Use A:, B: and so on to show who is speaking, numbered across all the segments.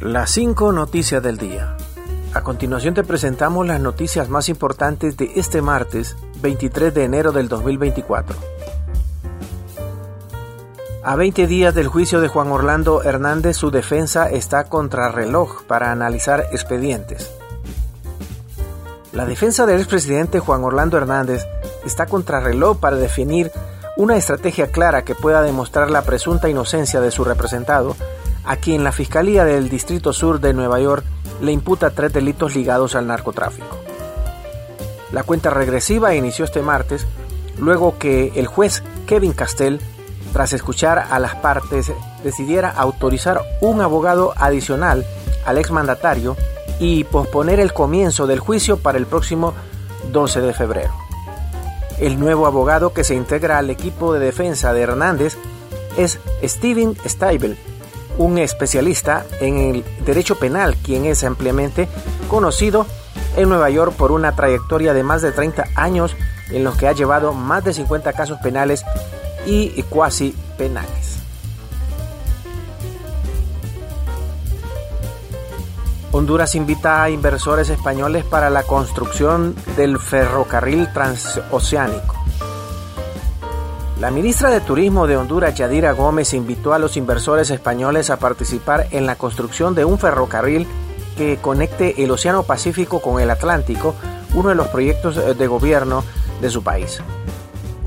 A: Las 5 noticias del día. A continuación te presentamos las noticias más importantes de este martes 23 de enero del 2024. A 20 días del juicio de Juan Orlando Hernández, su defensa está contrarreloj para analizar expedientes. La defensa del expresidente Juan Orlando Hernández está contrarreloj para definir una estrategia clara que pueda demostrar la presunta inocencia de su representado a quien la Fiscalía del Distrito Sur de Nueva York le imputa tres delitos ligados al narcotráfico. La cuenta regresiva inició este martes luego que el juez Kevin Castell, tras escuchar a las partes, decidiera autorizar un abogado adicional al exmandatario y posponer el comienzo del juicio para el próximo 12 de febrero. El nuevo abogado que se integra al equipo de defensa de Hernández es Steven Steibel, un especialista en el derecho penal, quien es ampliamente conocido en Nueva York por una trayectoria de más de 30 años en los que ha llevado más de 50 casos penales y cuasi penales. Honduras invita a inversores españoles para la construcción del ferrocarril transoceánico. La ministra de Turismo de Honduras, Yadira Gómez, invitó a los inversores españoles a participar en la construcción de un ferrocarril que conecte el Océano Pacífico con el Atlántico, uno de los proyectos de gobierno de su país.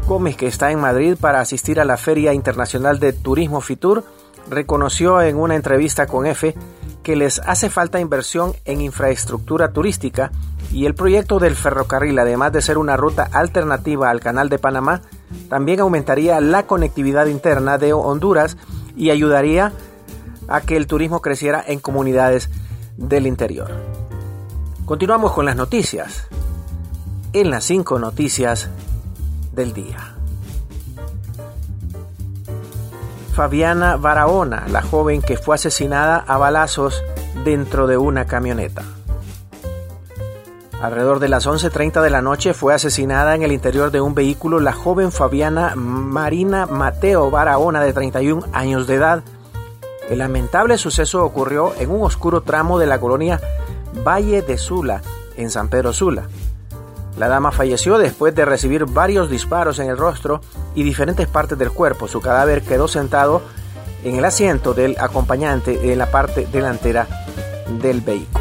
A: Gómez, que está en Madrid para asistir a la Feria Internacional de Turismo Fitur, reconoció en una entrevista con EFE que les hace falta inversión en infraestructura turística y el proyecto del ferrocarril, además de ser una ruta alternativa al Canal de Panamá, también aumentaría la conectividad interna de Honduras y ayudaría a que el turismo creciera en comunidades del interior. Continuamos con las noticias. En las cinco noticias del día. Fabiana Barahona, la joven que fue asesinada a balazos dentro de una camioneta. Alrededor de las 11.30 de la noche fue asesinada en el interior de un vehículo la joven Fabiana Marina Mateo Barahona de 31 años de edad. El lamentable suceso ocurrió en un oscuro tramo de la colonia Valle de Sula, en San Pedro Sula. La dama falleció después de recibir varios disparos en el rostro y diferentes partes del cuerpo. Su cadáver quedó sentado en el asiento del acompañante en la parte delantera del vehículo.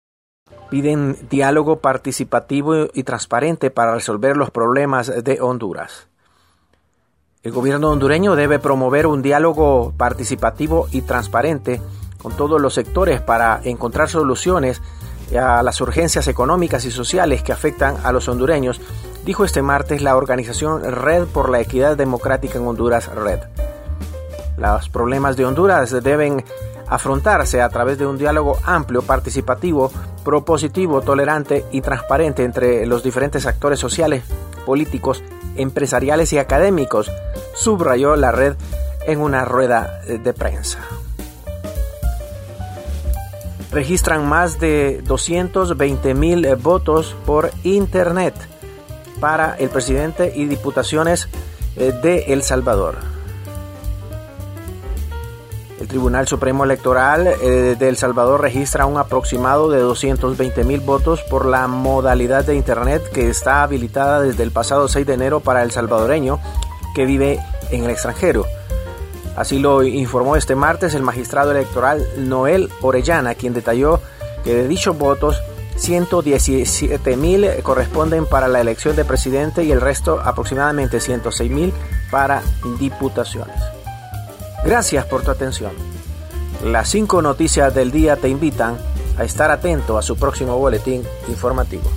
A: piden diálogo participativo y transparente para resolver los problemas de Honduras. El gobierno hondureño debe promover un diálogo participativo y transparente con todos los sectores para encontrar soluciones a las urgencias económicas y sociales que afectan a los hondureños, dijo este martes la organización Red por la Equidad Democrática en Honduras, Red. Los problemas de Honduras deben afrontarse a través de un diálogo amplio, participativo, propositivo, tolerante y transparente entre los diferentes actores sociales, políticos, empresariales y académicos, subrayó la red en una rueda de prensa. Registran más de 220 mil votos por Internet para el presidente y diputaciones eh, de El Salvador. El Tribunal Supremo Electoral eh, de El Salvador registra un aproximado de 220 mil votos por la modalidad de Internet que está habilitada desde el pasado 6 de enero para el salvadoreño que vive en el extranjero. Así lo informó este martes el magistrado electoral Noel Orellana, quien detalló que de dichos votos, 117 mil corresponden para la elección de presidente y el resto, aproximadamente 106 mil, para diputaciones. Gracias por tu atención. Las cinco noticias del día te invitan a estar atento a su próximo boletín informativo.